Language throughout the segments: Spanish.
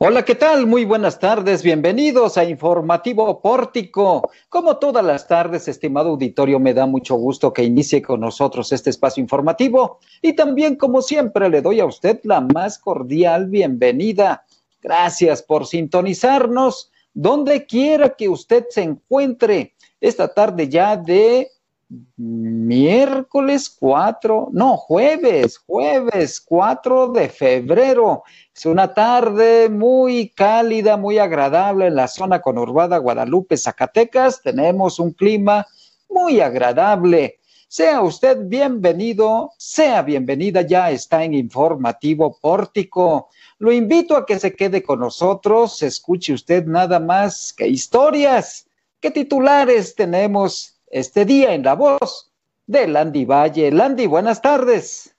Hola, ¿qué tal? Muy buenas tardes, bienvenidos a Informativo Pórtico. Como todas las tardes, estimado auditorio, me da mucho gusto que inicie con nosotros este espacio informativo y también, como siempre, le doy a usted la más cordial bienvenida. Gracias por sintonizarnos donde quiera que usted se encuentre esta tarde ya de miércoles 4, no, jueves, jueves 4 de febrero. Es una tarde muy cálida, muy agradable en la zona conurbada Guadalupe, Zacatecas. Tenemos un clima muy agradable. Sea usted bienvenido, sea bienvenida, ya está en informativo pórtico. Lo invito a que se quede con nosotros, escuche usted nada más que historias, qué titulares tenemos este día en la voz de Landy Valle. Landy, buenas tardes.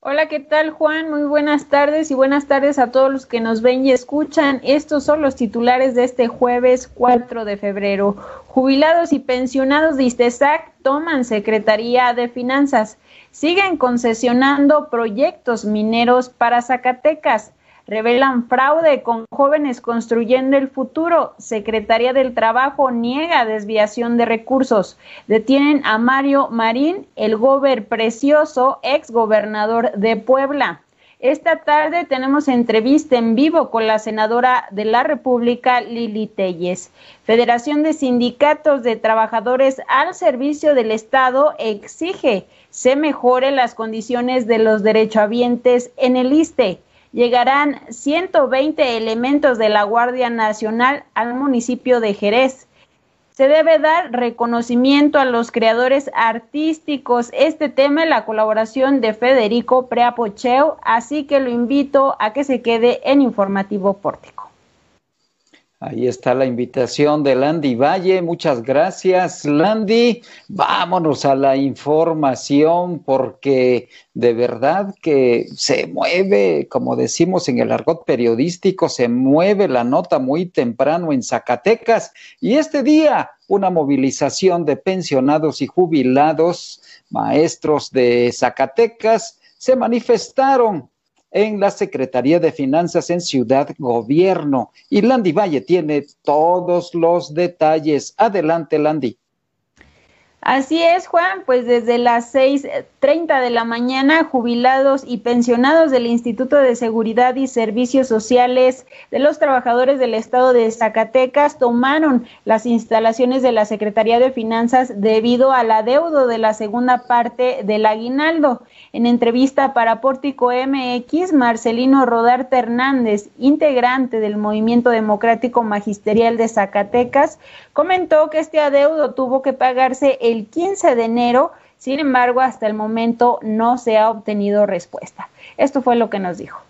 Hola, ¿qué tal Juan? Muy buenas tardes y buenas tardes a todos los que nos ven y escuchan. Estos son los titulares de este jueves 4 de febrero. Jubilados y pensionados de ISTESAC toman Secretaría de Finanzas. Siguen concesionando proyectos mineros para Zacatecas revelan fraude con jóvenes construyendo el futuro. Secretaría del Trabajo niega desviación de recursos. Detienen a Mario Marín, el gober precioso, ex gobernador de Puebla. Esta tarde tenemos entrevista en vivo con la senadora de la República, Lili Telles. Federación de Sindicatos de Trabajadores al Servicio del Estado exige se mejoren las condiciones de los derechohabientes en el ISTE llegarán 120 elementos de la Guardia Nacional al municipio de Jerez. Se debe dar reconocimiento a los creadores artísticos. Este tema es la colaboración de Federico Preapocheo, así que lo invito a que se quede en Informativo Pórtico. Ahí está la invitación de Landy Valle. Muchas gracias, Landy. Vámonos a la información porque de verdad que se mueve, como decimos en el argot periodístico, se mueve la nota muy temprano en Zacatecas. Y este día, una movilización de pensionados y jubilados, maestros de Zacatecas, se manifestaron en la Secretaría de Finanzas en Ciudad Gobierno. Y Landy Valle tiene todos los detalles. Adelante, Landy. Así es, Juan, pues desde las 6.30 de la mañana, jubilados y pensionados del Instituto de Seguridad y Servicios Sociales de los Trabajadores del Estado de Zacatecas tomaron las instalaciones de la Secretaría de Finanzas debido al adeudo de la segunda parte del aguinaldo. En entrevista para Pórtico MX, Marcelino Rodarte Hernández, integrante del Movimiento Democrático Magisterial de Zacatecas, comentó que este adeudo tuvo que pagarse el 15 de enero, sin embargo, hasta el momento no se ha obtenido respuesta. Esto fue lo que nos dijo.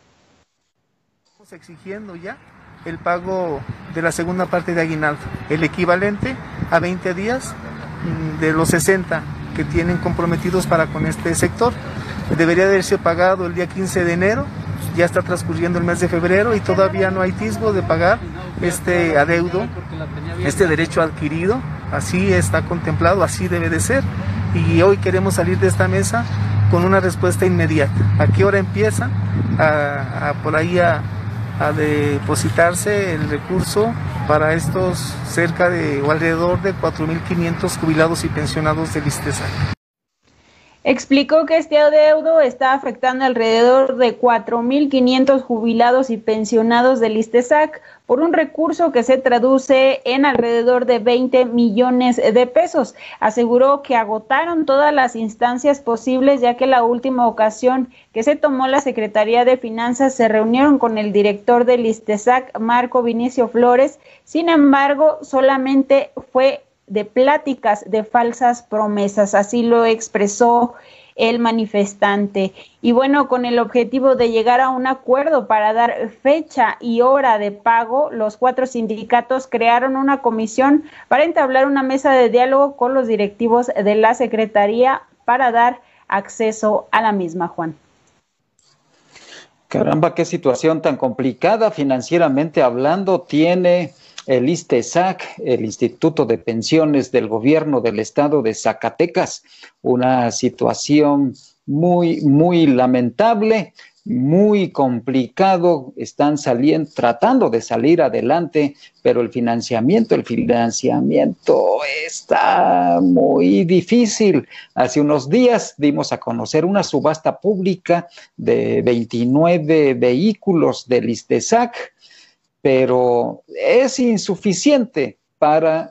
Estamos exigiendo ya el pago de la segunda parte de aguinaldo, el equivalente a 20 días mm, de los 60 que tienen comprometidos para con este sector debería haberse pagado el día 15 de enero, ya está transcurriendo el mes de febrero y todavía no hay tisbo de pagar este adeudo, este derecho adquirido, así está contemplado, así debe de ser. Y hoy queremos salir de esta mesa con una respuesta inmediata. ¿A qué hora empieza a, por ahí a, depositarse el recurso para estos cerca de o alrededor de 4.500 jubilados y pensionados del ISTESA? Explicó que este adeudo está afectando alrededor de 4.500 jubilados y pensionados del ISTESAC por un recurso que se traduce en alrededor de 20 millones de pesos. Aseguró que agotaron todas las instancias posibles ya que la última ocasión que se tomó la Secretaría de Finanzas se reunieron con el director del ISTESAC, Marco Vinicio Flores. Sin embargo, solamente fue de pláticas de falsas promesas, así lo expresó el manifestante. Y bueno, con el objetivo de llegar a un acuerdo para dar fecha y hora de pago, los cuatro sindicatos crearon una comisión para entablar una mesa de diálogo con los directivos de la Secretaría para dar acceso a la misma, Juan. Caramba, qué situación tan complicada financieramente hablando tiene el ISTESAC, el Instituto de Pensiones del Gobierno del Estado de Zacatecas. Una situación muy, muy lamentable. muy complicado, están saliendo, tratando de salir adelante, pero el financiamiento, el financiamiento está muy difícil. Hace unos días dimos a conocer una subasta pública de 29 vehículos del ISTESAC, pero es insuficiente para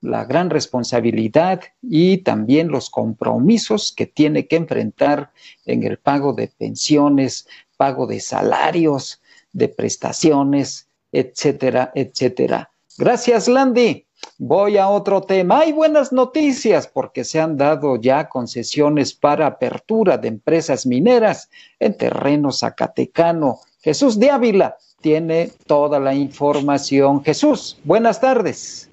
la gran responsabilidad y también los compromisos que tiene que enfrentar en el pago de pensiones, pago de salarios, de prestaciones, etcétera, etcétera. Gracias, Landy. Voy a otro tema. Hay buenas noticias porque se han dado ya concesiones para apertura de empresas mineras en terreno zacatecano. Jesús de Ávila tiene toda la información. Jesús, buenas tardes.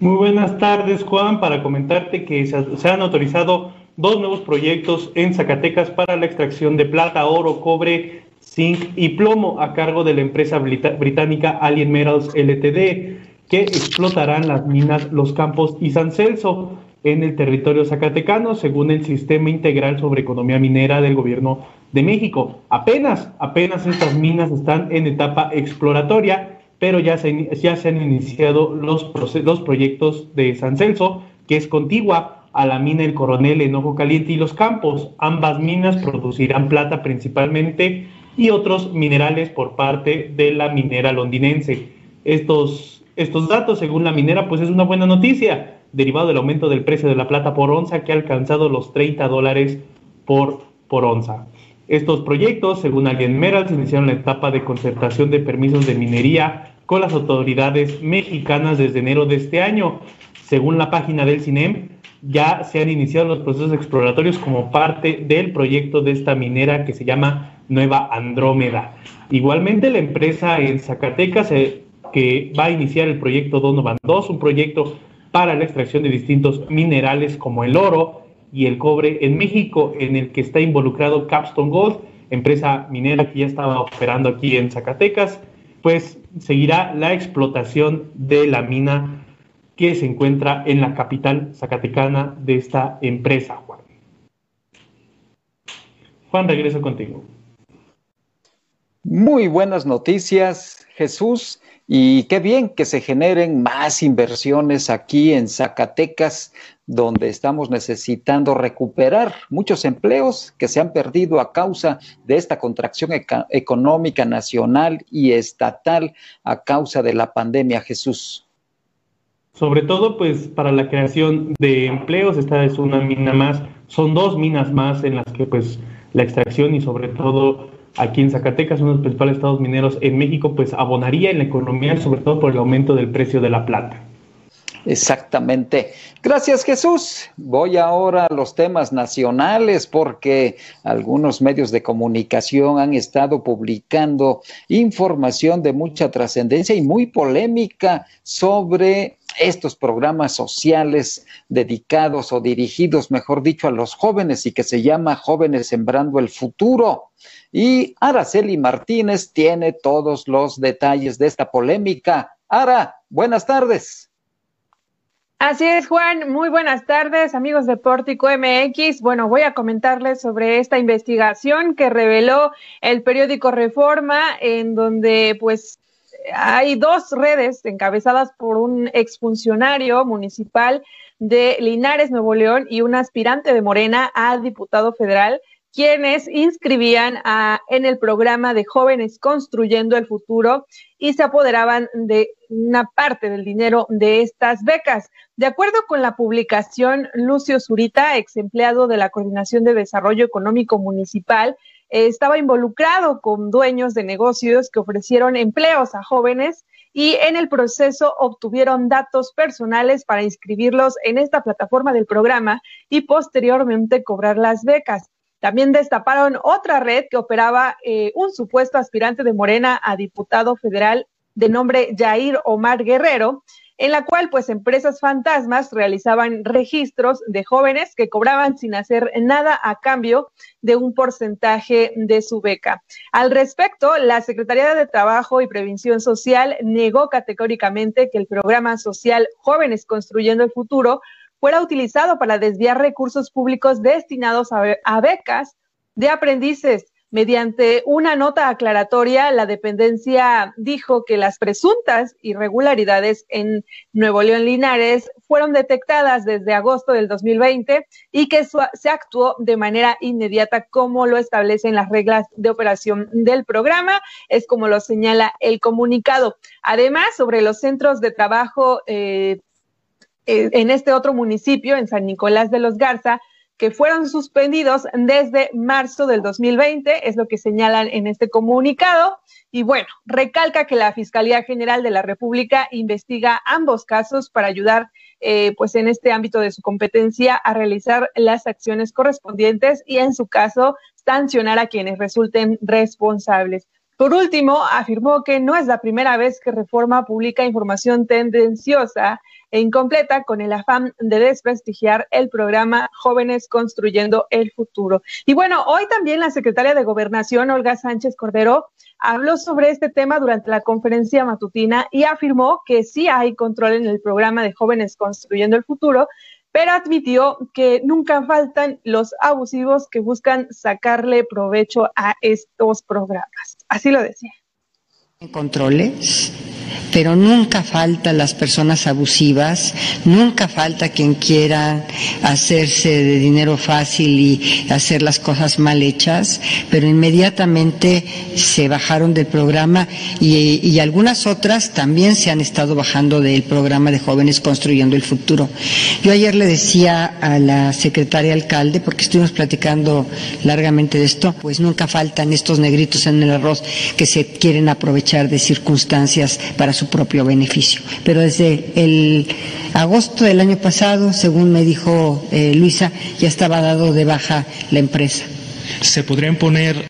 Muy buenas tardes, Juan, para comentarte que se han autorizado dos nuevos proyectos en Zacatecas para la extracción de plata, oro, cobre, zinc y plomo a cargo de la empresa británica Alien Metals LTD, que explotarán las minas Los Campos y San Celso en el territorio zacatecano, según el Sistema Integral sobre Economía Minera del Gobierno de México. Apenas, apenas estas minas están en etapa exploratoria pero ya se, ya se han iniciado los, los proyectos de San Celso, que es contigua a la mina El Coronel en Ojo Caliente y Los Campos. Ambas minas producirán plata principalmente y otros minerales por parte de la minera londinense. Estos, estos datos, según la minera, pues es una buena noticia, derivado del aumento del precio de la plata por onza que ha alcanzado los 30 dólares por, por onza. Estos proyectos, según Alien Merals, iniciaron la etapa de concertación de permisos de minería con las autoridades mexicanas desde enero de este año. Según la página del CINEM, ya se han iniciado los procesos exploratorios como parte del proyecto de esta minera que se llama Nueva Andrómeda. Igualmente, la empresa en Zacatecas eh, que va a iniciar el proyecto Donovan 2, un proyecto para la extracción de distintos minerales como el oro y el cobre en México, en el que está involucrado Capstone Gold, empresa minera que ya estaba operando aquí en Zacatecas pues seguirá la explotación de la mina que se encuentra en la capital zacatecana de esta empresa, Juan. Juan, regreso contigo. Muy buenas noticias, Jesús. Y qué bien que se generen más inversiones aquí en Zacatecas, donde estamos necesitando recuperar muchos empleos que se han perdido a causa de esta contracción económica nacional y estatal a causa de la pandemia, Jesús. Sobre todo, pues, para la creación de empleos, esta es una mina más, son dos minas más en las que, pues, la extracción y sobre todo aquí en Zacatecas, uno de los principales estados mineros en México, pues abonaría en la economía, sobre todo por el aumento del precio de la plata. Exactamente. Gracias Jesús. Voy ahora a los temas nacionales porque algunos medios de comunicación han estado publicando información de mucha trascendencia y muy polémica sobre estos programas sociales dedicados o dirigidos, mejor dicho, a los jóvenes y que se llama Jóvenes Sembrando el Futuro. Y Araceli Martínez tiene todos los detalles de esta polémica. Ara, buenas tardes. Así es, Juan. Muy buenas tardes, amigos de Pórtico MX. Bueno, voy a comentarles sobre esta investigación que reveló el periódico Reforma, en donde pues hay dos redes encabezadas por un exfuncionario municipal de Linares, Nuevo León, y un aspirante de Morena a diputado federal quienes inscribían en el programa de jóvenes construyendo el futuro y se apoderaban de una parte del dinero de estas becas. De acuerdo con la publicación, Lucio Zurita, ex empleado de la Coordinación de Desarrollo Económico Municipal, estaba involucrado con dueños de negocios que ofrecieron empleos a jóvenes y en el proceso obtuvieron datos personales para inscribirlos en esta plataforma del programa y posteriormente cobrar las becas. También destaparon otra red que operaba eh, un supuesto aspirante de Morena a diputado federal de nombre Jair Omar Guerrero, en la cual pues empresas fantasmas realizaban registros de jóvenes que cobraban sin hacer nada a cambio de un porcentaje de su beca. Al respecto, la Secretaría de Trabajo y Prevención Social negó categóricamente que el programa social Jóvenes Construyendo el Futuro fuera utilizado para desviar recursos públicos destinados a, becas de aprendices. Mediante una nota aclaratoria, la dependencia dijo que las presuntas irregularidades en Nuevo León Linares fueron detectadas desde agosto del 2020 y que se actuó de manera inmediata como lo establecen las reglas de operación del programa, es como lo señala el comunicado. Además, sobre los centros de trabajo eh, eh, en este otro municipio, en San Nicolás de los Garza, que fueron suspendidos desde marzo del 2020, es lo que señalan en este comunicado. Y bueno, recalca que la Fiscalía General de la República investiga ambos casos para ayudar, eh, pues en este ámbito de su competencia, a realizar las acciones correspondientes y, en su caso, sancionar a quienes resulten responsables. Por último, afirmó que no es la primera vez que Reforma publica información tendenciosa e incompleta con el afán de desprestigiar el programa Jóvenes Construyendo el Futuro. Y bueno, hoy también la secretaria de Gobernación, Olga Sánchez Cordero, habló sobre este tema durante la conferencia matutina y afirmó que sí hay control en el programa de Jóvenes Construyendo el Futuro, pero admitió que nunca faltan los abusivos que buscan sacarle provecho a estos programas. Así lo decía. Controles pero nunca falta las personas abusivas, nunca falta quien quiera hacerse de dinero fácil y hacer las cosas mal hechas, pero inmediatamente se bajaron del programa y, y algunas otras también se han estado bajando del programa de jóvenes construyendo el futuro. Yo ayer le decía a la secretaria alcalde, porque estuvimos platicando largamente de esto, pues nunca faltan estos negritos en el arroz que se quieren aprovechar de circunstancias para su propio beneficio. Pero desde el agosto del año pasado, según me dijo eh, Luisa, ya estaba dado de baja la empresa. Se podrían poner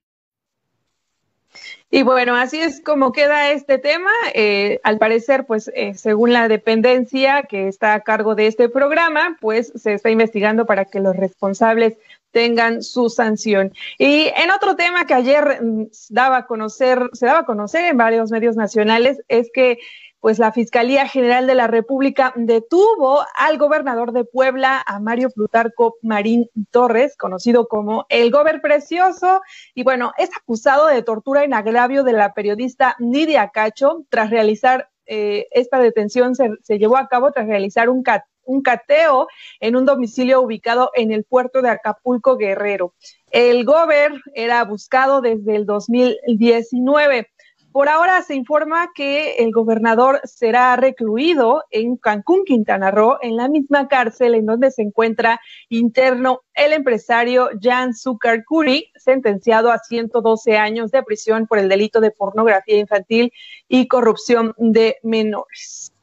y bueno, así es como queda este tema. Eh, al parecer, pues eh, según la dependencia que está a cargo de este programa, pues se está investigando para que los responsables tengan su sanción. Y en otro tema que ayer mm, daba a conocer, se daba a conocer en varios medios nacionales, es que pues la Fiscalía General de la República detuvo al gobernador de Puebla, a Mario Plutarco Marín Torres, conocido como el Gober Precioso, y bueno, es acusado de tortura en agravio de la periodista Nidia Cacho tras realizar eh, esta detención se, se, llevó a cabo tras realizar un, cat, un cateo en un domicilio ubicado en el puerto de Acapulco Guerrero. El gober era buscado desde el 2019. Por ahora se informa que el gobernador será recluido en Cancún, Quintana Roo, en la misma cárcel en donde se encuentra interno el empresario Jan Zuccarcuri, sentenciado a 112 años de prisión por el delito de pornografía infantil y corrupción de menores.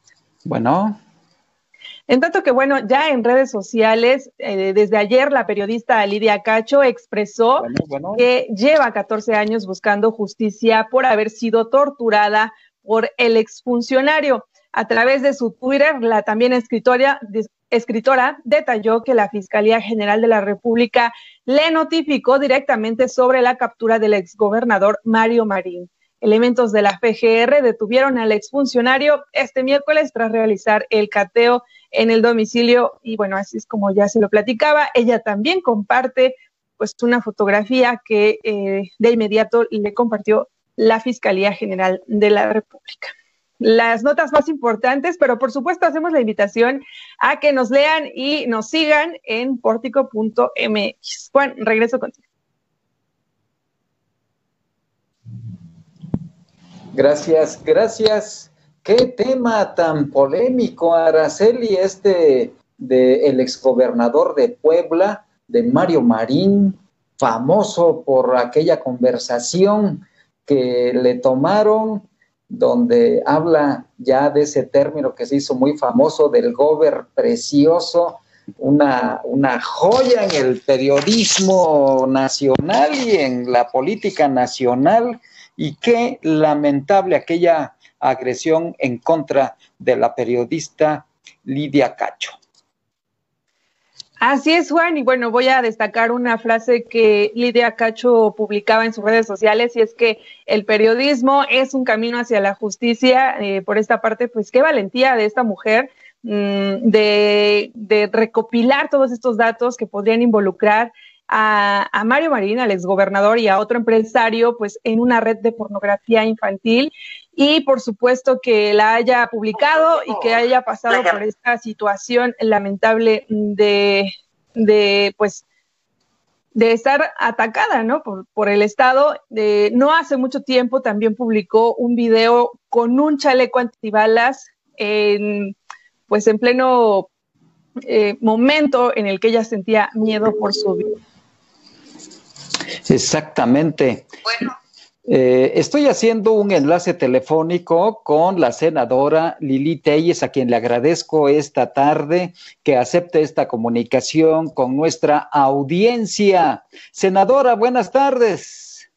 Bueno, en tanto que, bueno, ya en redes sociales, eh, desde ayer la periodista Lidia Cacho expresó que lleva 14 años buscando justicia por haber sido torturada por el exfuncionario. A través de su Twitter, la también escritora, escritora detalló que la Fiscalía General de la República le notificó directamente sobre la captura del exgobernador Mario Marín. Elementos de la FGR detuvieron al exfuncionario este miércoles tras realizar el cateo en el domicilio y bueno, así es como ya se lo platicaba. Ella también comparte pues una fotografía que eh, de inmediato le compartió la Fiscalía General de la República. Las notas más importantes, pero por supuesto hacemos la invitación a que nos lean y nos sigan en portico.mx. Juan, regreso contigo. Gracias, gracias. Qué tema tan polémico, Araceli, este de el exgobernador de Puebla, de Mario Marín, famoso por aquella conversación que le tomaron, donde habla ya de ese término que se hizo muy famoso del gober precioso, una, una joya en el periodismo nacional y en la política nacional, y qué lamentable aquella agresión en contra de la periodista Lidia Cacho. Así es, Juan, y bueno, voy a destacar una frase que Lidia Cacho publicaba en sus redes sociales, y es que el periodismo es un camino hacia la justicia. Eh, por esta parte, pues qué valentía de esta mujer mm, de, recopilar todos estos datos que podrían involucrar a, Mario Marín, al exgobernador, y a otro empresario, pues en una red de pornografía infantil. Y por supuesto que la haya publicado y que haya pasado por esta situación lamentable de, de pues, de estar atacada, ¿no? Por, por el Estado. De, no hace mucho tiempo también publicó un video con un chaleco antibalas en, pues en pleno eh, momento en el que ella sentía miedo por su vida. Exactamente. Bueno. Eh, estoy haciendo un enlace telefónico con la senadora Lili Telles, a quien le agradezco esta tarde que acepte esta comunicación con nuestra audiencia. Senadora, buenas tardes.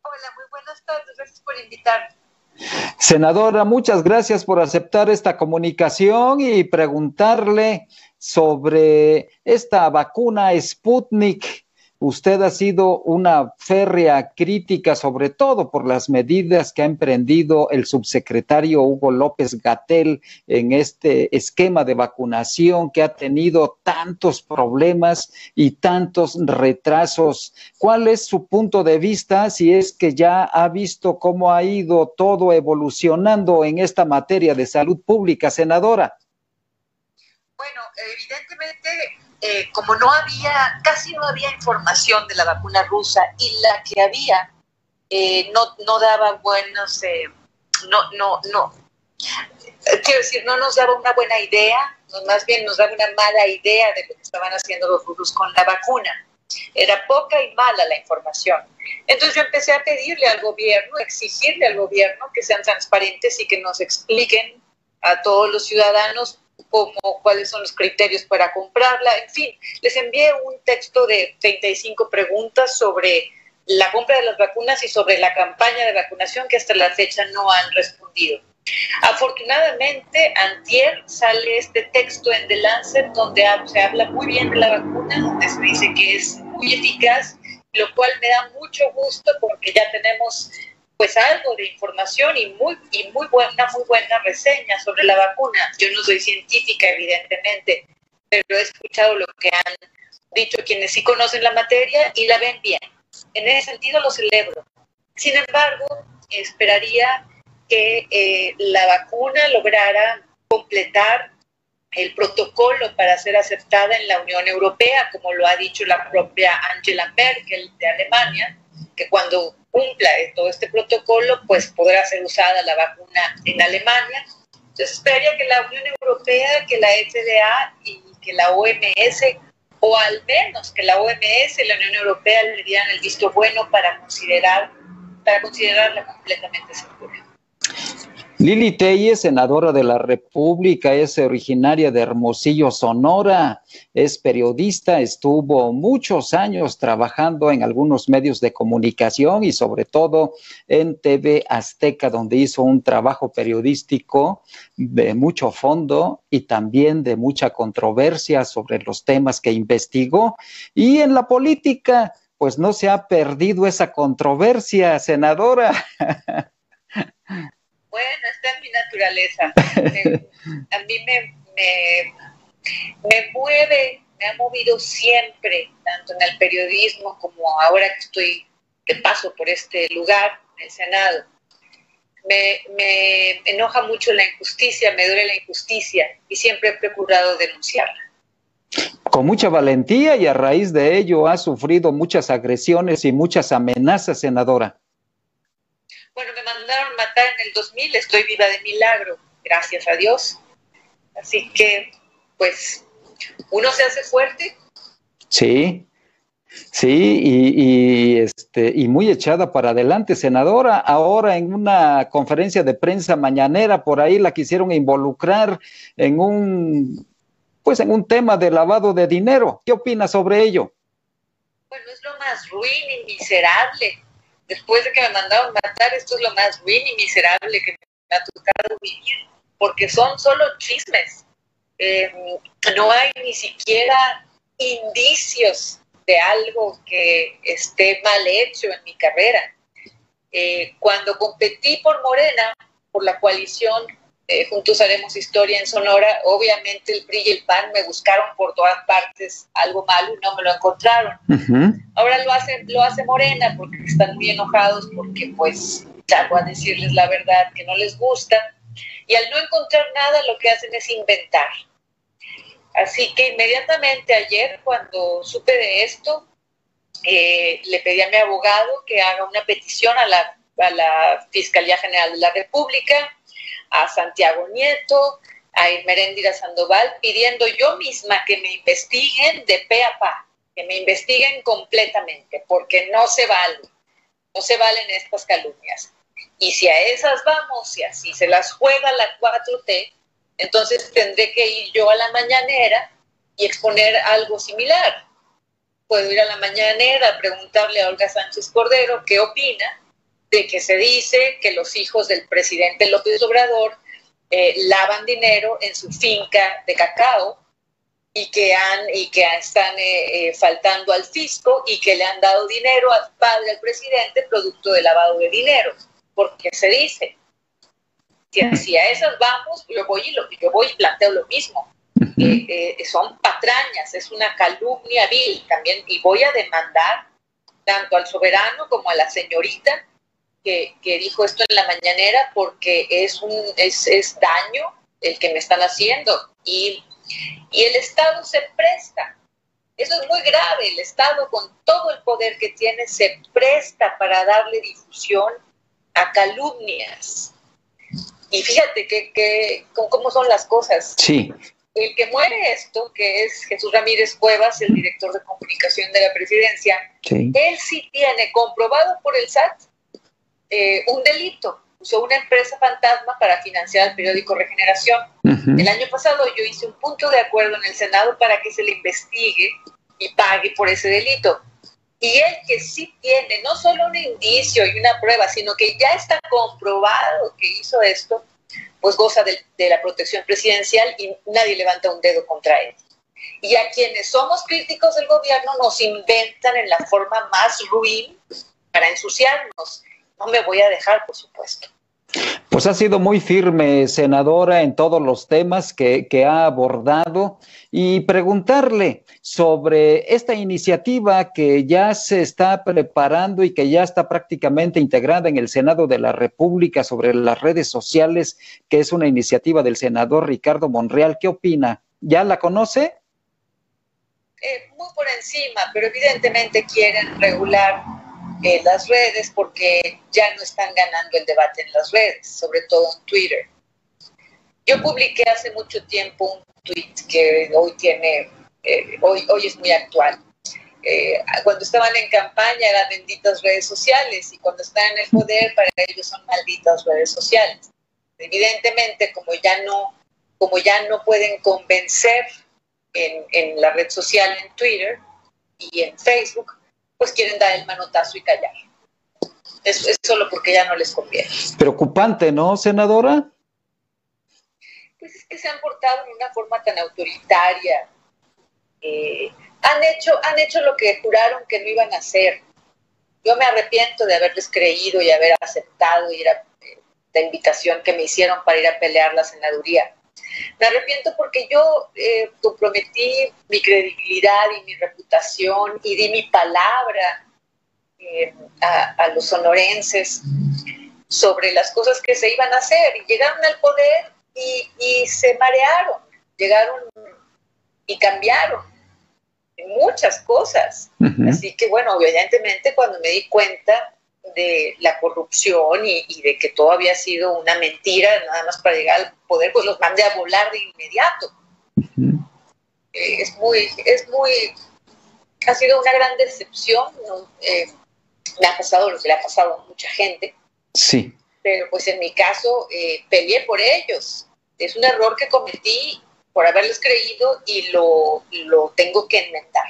Hola, muy buenas tardes. Gracias por invitarme. Senadora, muchas gracias por aceptar esta comunicación y preguntarle sobre esta vacuna Sputnik Usted ha sido una férrea crítica, sobre todo por las medidas que ha emprendido el subsecretario Hugo López Gatel en este esquema de vacunación que ha tenido tantos problemas y tantos retrasos. ¿Cuál es su punto de vista si es que ya ha visto cómo ha ido todo evolucionando en esta materia de salud pública, senadora? Bueno, evidentemente eh, como no había, casi no había información de la vacuna rusa y la que había eh, no, no daba buenos, eh, no, no, no, quiero decir, no nos daba una buena idea, más bien nos daba una mala idea de lo que estaban haciendo los rusos con la vacuna. Era poca y mala la información. Entonces yo empecé a pedirle al gobierno, exigirle al gobierno que sean transparentes y que nos expliquen a todos los ciudadanos como cuáles son los criterios para comprarla, en fin, les envié un texto de 35 preguntas sobre la compra de las vacunas y sobre la campaña de vacunación que hasta la fecha no han respondido. Afortunadamente, antier sale este texto en The Lancet donde se habla muy bien de la vacuna, donde se dice que es muy eficaz, lo cual me da mucho gusto porque ya tenemos pues algo de información y muy y muy buena muy buena reseña sobre la vacuna. Yo no soy científica evidentemente, pero he escuchado lo que han dicho quienes sí conocen la materia y la ven bien. En ese sentido lo celebro. Sin embargo, esperaría que eh, la vacuna lograra completar el protocolo para ser aceptada en la Unión Europea, como lo ha dicho la propia Angela Merkel de Alemania, que cuando cumpla todo este protocolo, pues podrá ser usada la vacuna en Alemania. Entonces esperaría que la Unión Europea, que la FDA y que la OMS, o al menos que la OMS y la Unión Europea le dieran el visto bueno para considerar para considerarla completamente segura. Lili Telles, senadora de la República, es originaria de Hermosillo, Sonora, es periodista, estuvo muchos años trabajando en algunos medios de comunicación y sobre todo en TV Azteca, donde hizo un trabajo periodístico de mucho fondo y también de mucha controversia sobre los temas que investigó. Y en la política, pues no se ha perdido esa controversia, senadora. Bueno, mi naturaleza. a mí me, me, mueve, me ha movido siempre, tanto en el periodismo como ahora que estoy de paso por este lugar, el Senado. Me, me enoja mucho la injusticia, me duele la injusticia y siempre he procurado denunciarla. Con mucha valentía y a raíz de ello ha sufrido muchas agresiones y muchas amenazas, senadora. Bueno, me mandaron matar en el 2000, estoy viva de milagro, gracias a Dios. Así que, pues, uno se hace fuerte. Sí, Sí, y, este, y muy echada para adelante, senadora. Ahora en una conferencia de prensa mañanera, por ahí la quisieron involucrar en un, pues en un tema de lavado de dinero. ¿Qué opina sobre ello? Bueno, es lo más ruin y miserable después de que me mandaron matar, esto es lo más ruin y miserable que me ha tocado vivir, porque son solo chismes. Em, no hay ni siquiera indicios de algo que esté mal hecho en mi carrera. Eh, cuando competí por Morena, por la coalición eh, Juntos Haremos Historia en Sonora, obviamente el PRI y el PAN me buscaron por todas partes algo malo y no me lo encontraron. Ahora lo hace, lo hace Morena porque están muy enojados porque pues salgo a decirles la verdad que no les gusta y al no encontrar nada lo que hacen es inventar. Así que inmediatamente ayer cuando supe de esto, eh, le pedí a mi abogado que haga una petición a la, a la Fiscalía General de la República a Santiago Nieto, a Irmeréndira Sandoval, pidiendo yo misma que me investiguen de pe a pa, que me investiguen completamente, porque no se vale, no se valen estas calumnias. Y si a esas vamos, y así se las juega la 4T, entonces tendré que ir yo a la mañanera y exponer algo similar. Puedo ir a la mañanera a preguntarle a Olga Sánchez Cordero qué opina de que se dice que los hijos del presidente López Obrador eh, lavan dinero en su finca de cacao y que, han, y que están eh, eh, faltando al fisco y que le han dado dinero al padre del presidente producto de lavado de dinero, porque se dice. Si, a esas vamos, yo voy y, lo, yo voy y planteo lo mismo. son patrañas, es una calumnia vil también, y voy a demandar tanto al soberano como a la señorita que, dijo esto en la mañanera porque es, un, es, es daño el que me están haciendo y, y el Estado se presta. Eso es muy grave. El Estado, con todo el poder que tiene, se presta para darle difusión a calumnias. Y fíjate que, que cómo son las cosas. Sí. El que muere esto, que es Jesús Ramírez Cuevas, el director de comunicación de la presidencia, él sí tiene comprobado por el SAT eh, un delito. Usó una empresa fantasma para financiar el periódico Regeneración. El año pasado yo hice un punto de acuerdo en el Senado para que se le investigue y pague por ese delito. Y él que sí tiene no solo un indicio y una prueba, sino que ya está comprobado que hizo esto, pues goza de, de la protección presidencial y nadie levanta un dedo contra él. Y a quienes somos críticos del gobierno nos inventan en la forma más ruin para ensuciarnos no me voy a dejar, por supuesto. Pues ha sido muy firme, senadora, en todos los temas que, ha abordado y preguntarle sobre esta iniciativa que ya se está preparando y que ya está prácticamente integrada en el Senado de la República sobre las redes sociales, que es una iniciativa del senador Ricardo Monreal. ¿Qué opina? ¿Ya la conoce? Eh, muy por encima, pero evidentemente quieren regular en las redes porque ya no están ganando el debate en las redes, sobre todo en Twitter. Yo publiqué hace mucho tiempo un tweet que hoy tiene, eh, hoy, hoy es muy actual. Eh, cuando estaban en campaña eran benditas redes sociales y cuando están en el poder para ellos son malditas redes sociales. Evidentemente, como ya no, como ya no pueden convencer en, en la red social, en Twitter y en Facebook, pues quieren dar el manotazo y callar. Es, es solo porque ya no les conviene. Preocupante, ¿no, senadora? Pues es que se han portado de una forma tan autoritaria. Eh, han, hecho, han hecho lo que juraron que no iban a hacer. Yo me arrepiento de haberles creído y haber aceptado ir a, eh, la invitación que me hicieron para ir a pelear la senaduría. Me arrepiento porque yo eh, comprometí mi credibilidad y mi reputación y di mi palabra eh, a, los sonorenses sobre las cosas que se iban a hacer. Y llegaron al poder y, se marearon, llegaron y cambiaron muchas cosas. Así que bueno, evidentemente cuando me di cuenta de la corrupción y, de que todo había sido una mentira, nada más para llegar al poder, pues los mandé a volar de inmediato. Es muy, es muy, ha sido una gran decepción, eh, me ha pasado lo que le ha pasado a mucha gente. Sí. Pero pues en mi caso eh, peleé por ellos. Es un error que cometí por haberles creído y lo, lo tengo que enmendar.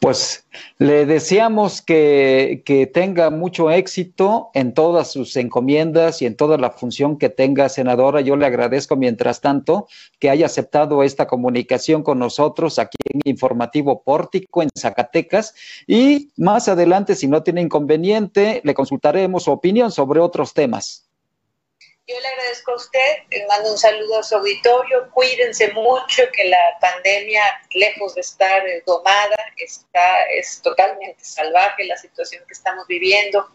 Pues le deseamos que, tenga mucho éxito en todas sus encomiendas y en toda la función que tenga, senadora. Yo le agradezco, mientras tanto, que haya aceptado esta comunicación con nosotros aquí en Informativo Pórtico, en Zacatecas. Y más adelante, si no tiene inconveniente, le consultaremos su opinión sobre otros temas. Yo le agradezco a usted, le mando un saludo a su auditorio, cuídense mucho, que la pandemia, lejos de estar eh, domada, está, es totalmente salvaje la situación que estamos viviendo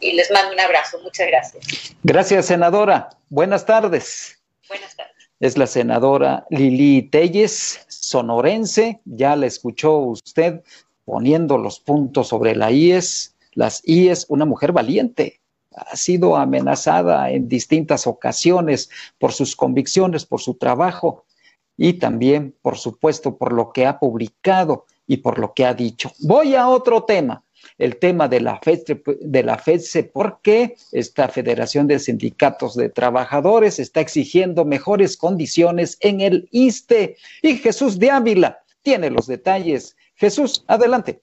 y les mando un abrazo. Muchas gracias. Gracias, senadora. Buenas tardes. Buenas tardes. Es la senadora Lili Telles, sonorense. Ya la escuchó usted poniendo los puntos sobre la IES. Las IES, una mujer valiente, ha sido amenazada en distintas ocasiones por sus convicciones, por su trabajo y también, por supuesto, por lo que ha publicado y por lo que ha dicho. Voy a otro tema, el tema de la FEDSE, de la FEDSE porque esta Federación de Sindicatos de Trabajadores está exigiendo mejores condiciones en el ISTE y Jesús de Ávila tiene los detalles. Jesús, adelante.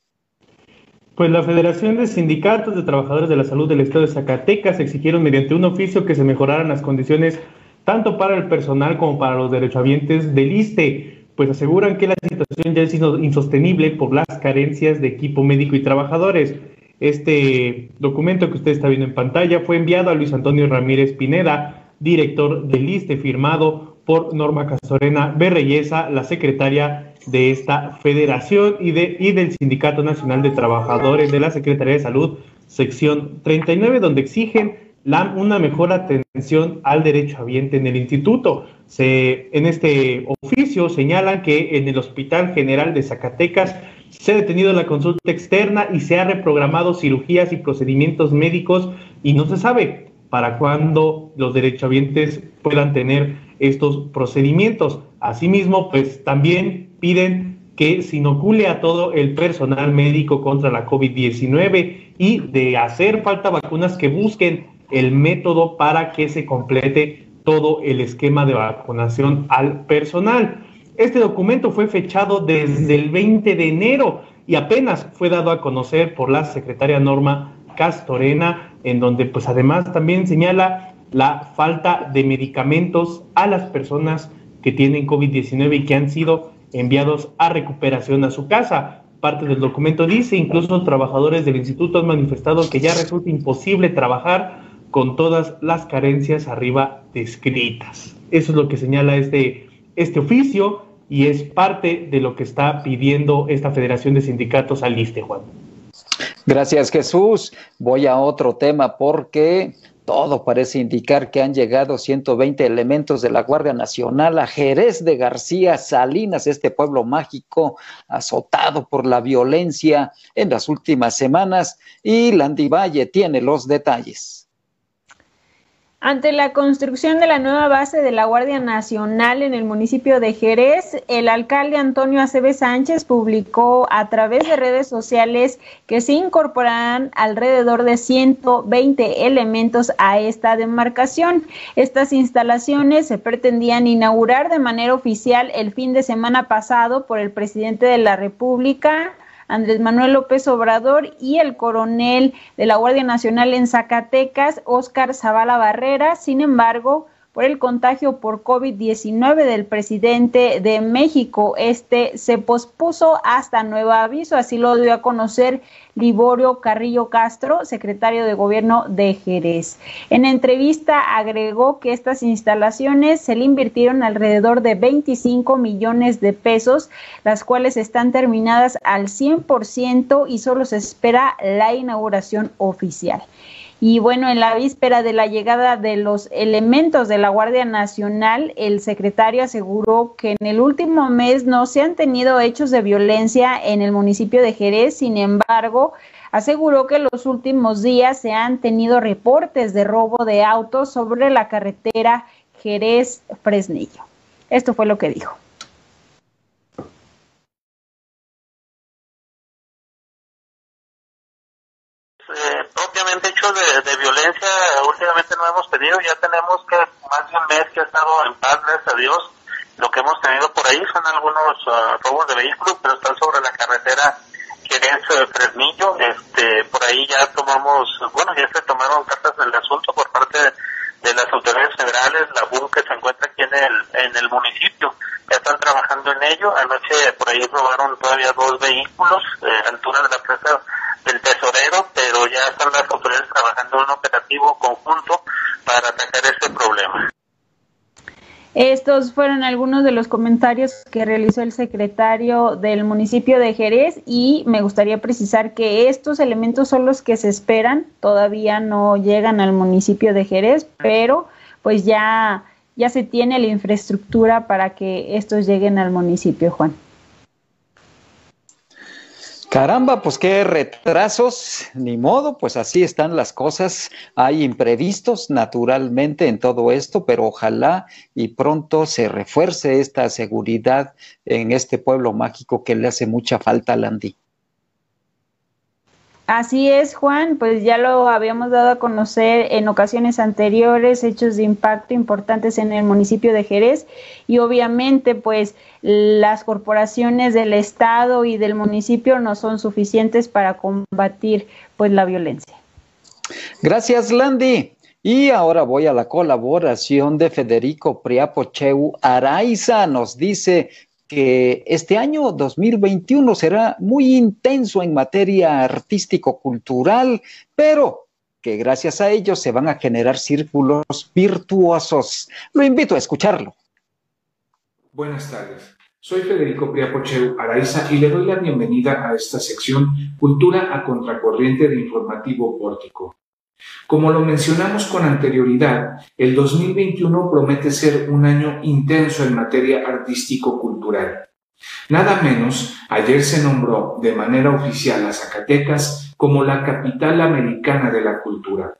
Pues la Federación de Sindicatos de Trabajadores de la Salud del Estado de Zacatecas exigieron mediante un oficio que se mejoraran las condiciones tanto para el personal como para los derechohabientes del ISTE, pues aseguran que la situación ya es insostenible por las carencias de equipo médico y trabajadores. Este documento que usted está viendo en pantalla fue enviado a Luis Antonio Ramírez Pineda, director del ISTE, firmado por Norma Castorena Berreyesa, la secretaria de esta federación y, de, y del Sindicato Nacional de Trabajadores de la Secretaría de Salud, sección 39, donde exigen la, una mejor atención al derecho habiente en el instituto. Se, en este oficio señalan que en el Hospital General de Zacatecas se ha detenido la consulta externa y se ha reprogramado cirugías y procedimientos médicos y no se sabe para cuándo los derechohabientes puedan tener estos procedimientos. Asimismo, pues también piden que se inocule a todo el personal médico contra la COVID-19 y de hacer falta vacunas que busquen el método para que se complete todo el esquema de vacunación al personal. Este documento fue fechado desde el 20 de enero y apenas fue dado a conocer por la secretaria Norma Castorena, en donde pues además también señala la falta de medicamentos a las personas que tienen COVID-19 y que han sido enviados a recuperación a su casa. Parte del documento dice, incluso trabajadores del instituto han manifestado que ya resulta imposible trabajar con todas las carencias arriba descritas. Eso es lo que señala este, este oficio y es parte de lo que está pidiendo esta Federación de Sindicatos al ISTE, Juan. Gracias, Jesús. Voy a otro tema porque todo parece indicar que han llegado 120 elementos de la Guardia Nacional a Jerez de García Salinas, este pueblo mágico azotado por la violencia en las últimas semanas, y Landivalle tiene los detalles. Ante la construcción de la nueva base de la Guardia Nacional en el municipio de Jerez, el alcalde Antonio Aceves Sánchez publicó a través de redes sociales que se incorporarán alrededor de 120 elementos a esta demarcación. Estas instalaciones se pretendían inaugurar de manera oficial el fin de semana pasado por el presidente de la República, Andrés Manuel López Obrador y el coronel de la Guardia Nacional en Zacatecas, Óscar Zavala Barrera. Sin embargo, por el contagio por COVID-19 del presidente de México. Este se pospuso hasta nuevo aviso, así lo dio a conocer Liborio Carrillo Castro, secretario de Gobierno de Jerez. En entrevista agregó que estas instalaciones se le invirtieron alrededor de 25 millones de pesos, las cuales están terminadas al 100% y solo se espera la inauguración oficial. Y bueno, en la víspera de la llegada de los elementos de la Guardia Nacional, el secretario aseguró que en el último mes no se han tenido hechos de violencia en el municipio de Jerez, sin embargo, aseguró que en los últimos días se han tenido reportes de robo de autos sobre la carretera Jerez-Fresnillo. Esto fue lo que dijo. Eh, hechos de, violencia últimamente no hemos tenido, ya tenemos que más de un mes que ha estado en paz, gracias a Dios. Lo que hemos tenido por ahí son algunos uh, robos de vehículos, pero están sobre la carretera que es Fresnillo. Este, por ahí ya tomamos, bueno, ya se tomaron cartas del asunto por parte de, las autoridades federales, la BUN que se encuentra aquí en el, en el municipio. Ya están trabajando en ello. Anoche por ahí robaron todavía dos vehículos, eh, altura de la presa del tesorero, pero ya están las autoridades trabajando en un operativo conjunto para atacar ese problema. Estos fueron algunos de los comentarios que realizó el secretario del municipio de Jerez y me gustaría precisar que estos elementos son los que se esperan, todavía no llegan al municipio de Jerez, pero pues ya, ya se tiene la infraestructura para que estos lleguen al municipio, Juan. Caramba, pues qué retrasos, ni modo, pues así están las cosas. Hay imprevistos naturalmente en todo esto, pero ojalá y pronto se refuerce esta seguridad en este pueblo mágico que le hace mucha falta a Landy. Así es, Juan, pues ya lo habíamos dado a conocer en ocasiones anteriores, hechos de impacto importantes en el municipio de Jerez y obviamente pues las corporaciones del estado y del municipio no son suficientes para combatir pues la violencia. Gracias, Landy. Y ahora voy a la colaboración de Federico Priapocheu Araiza. Nos dice que este año 2021 será muy intenso en materia artístico-cultural, pero que gracias a ello se van a generar círculos virtuosos. Lo invito a escucharlo. Buenas tardes. Soy Federico Priapocheu Araiza y le doy la bienvenida a esta sección Cultura a Contracorriente de Informativo Pórtico. Como lo mencionamos con anterioridad, el 2021 promete ser un año intenso en materia artístico-cultural. Nada menos, ayer se nombró de manera oficial a Zacatecas como la capital americana de la cultura,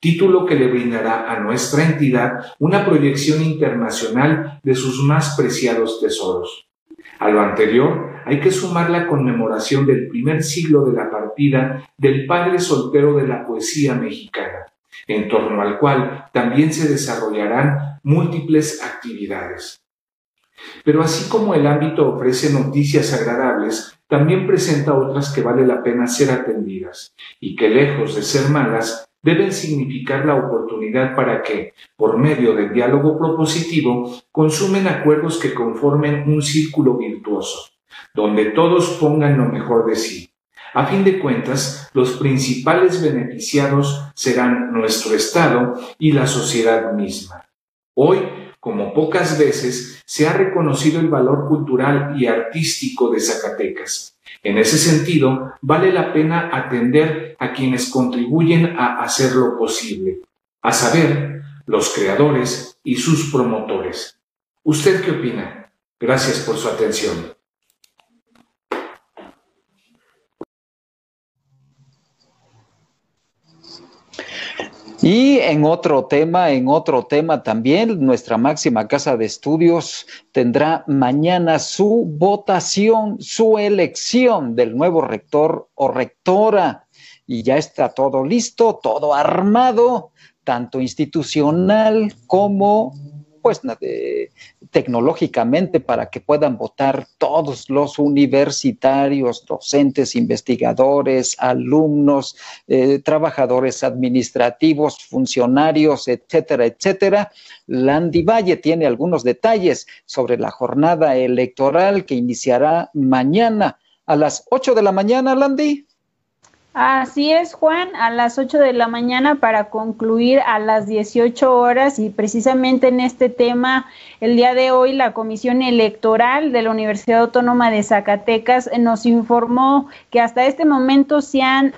título que le brindará a nuestra entidad una proyección internacional de sus más preciados tesoros. A lo anterior hay que sumar la conmemoración del primer siglo de la partida del padre soltero de la poesía mexicana, en torno al cual también se desarrollarán múltiples actividades. Pero así como el ámbito ofrece noticias agradables, también presenta otras que vale la pena ser atendidas y que lejos de ser malas, deben significar la oportunidad para que, por medio del diálogo propositivo, consumen acuerdos que conformen un círculo virtuoso, donde todos pongan lo mejor de sí. A fin de cuentas, los principales beneficiados serán nuestro Estado y la sociedad misma. Hoy, como pocas veces, se ha reconocido el valor cultural y artístico de Zacatecas en ese sentido, vale la pena atender a quienes contribuyen a hacerlo posible, a saber, los creadores y sus promotores. ¿Usted qué opina? Gracias por su atención. Y en otro tema, en otro tema también, nuestra máxima casa de estudios tendrá mañana su votación, su elección del nuevo rector o rectora. Y ya está todo listo, todo armado, tanto institucional como pues tecnológicamente para que puedan votar todos los universitarios, docentes, investigadores, alumnos, eh, trabajadores administrativos, funcionarios, etcétera, etcétera. Landy Valle tiene algunos detalles sobre la jornada electoral que iniciará mañana a las 8 de la mañana, Landy. Así es, Juan, a las 8 de la mañana para concluir a las 18 horas y precisamente en este tema, el día de hoy la Comisión Electoral de la Universidad Autónoma de Zacatecas nos informó que hasta este momento se han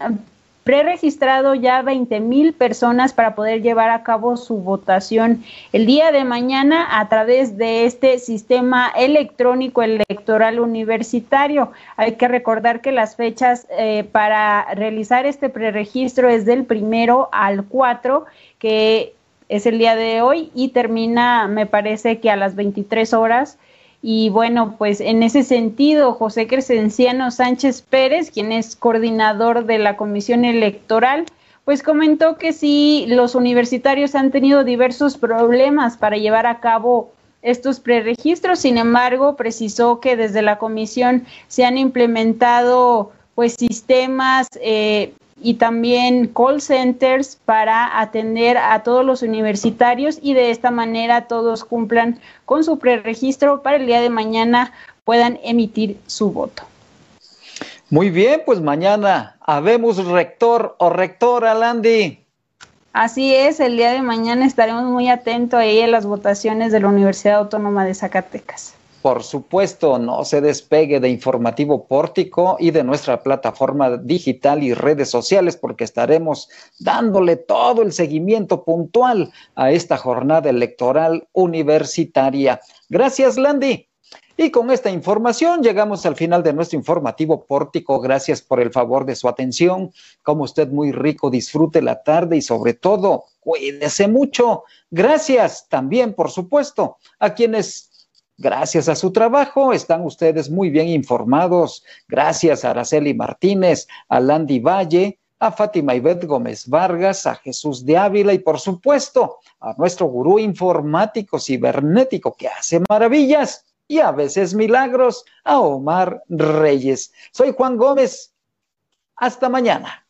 preregistrado ya 20 mil personas para poder llevar a cabo su votación el día de mañana a través de este sistema electrónico electoral universitario. Hay que recordar que las fechas eh, para realizar este preregistro es del primero al 4, que es el día de hoy y termina, me parece que a las 23 horas. Y bueno, pues en ese sentido, José Crescenciano Sánchez Pérez, quien es coordinador de la Comisión Electoral, pues comentó que sí, los universitarios han tenido diversos problemas para llevar a cabo estos preregistros, sin embargo, precisó que desde la comisión se han implementado pues sistemas eh, y también call centers para atender a todos los universitarios y de esta manera todos cumplan con su preregistro para el día de mañana puedan emitir su voto. Muy bien, pues mañana habemos rector o rectora, Landy. Así es, el día de mañana estaremos muy atentos ahí a las votaciones de la Universidad Autónoma de Zacatecas. Por supuesto, no se despegue de Informativo Pórtico y de nuestra plataforma digital y redes sociales porque estaremos dándole todo el seguimiento puntual a esta jornada electoral universitaria. Gracias, Landy. Y con esta información llegamos al final de nuestro informativo pórtico. Gracias por el favor de su atención. Como usted muy rico, disfrute la tarde y sobre todo, cuídese mucho. Gracias también, por supuesto, a quienes Gracias a su trabajo están ustedes muy bien informados. Gracias a Araceli Martínez, a Landy Valle, a Fátima Ibet Gómez Vargas, a Jesús de Ávila y por supuesto a nuestro gurú informático cibernético que hace maravillas y a veces milagros, a Omar Reyes. Soy Juan Gómez. Hasta mañana.